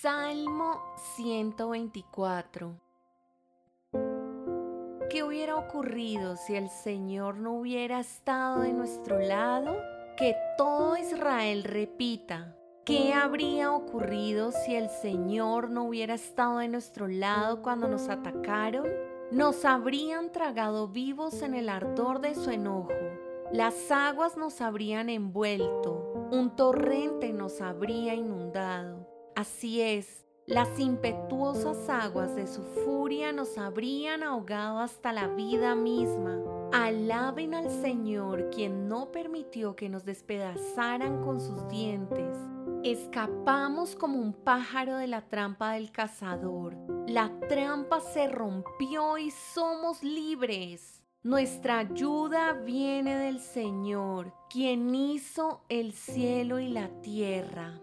Salmo 124 ¿Qué hubiera ocurrido si el Señor no hubiera estado de nuestro lado? Que todo Israel repita. ¿Qué habría ocurrido si el Señor no hubiera estado de nuestro lado cuando nos atacaron? Nos habrían tragado vivos en el ardor de su enojo. Las aguas nos habrían envuelto. Un torrente nos habría inundado. Así es, las impetuosas aguas de su furia nos habrían ahogado hasta la vida misma. Alaben al Señor, quien no permitió que nos despedazaran con sus dientes. Escapamos como un pájaro de la trampa del cazador. La trampa se rompió y somos libres. Nuestra ayuda viene del Señor, quien hizo el cielo y la tierra.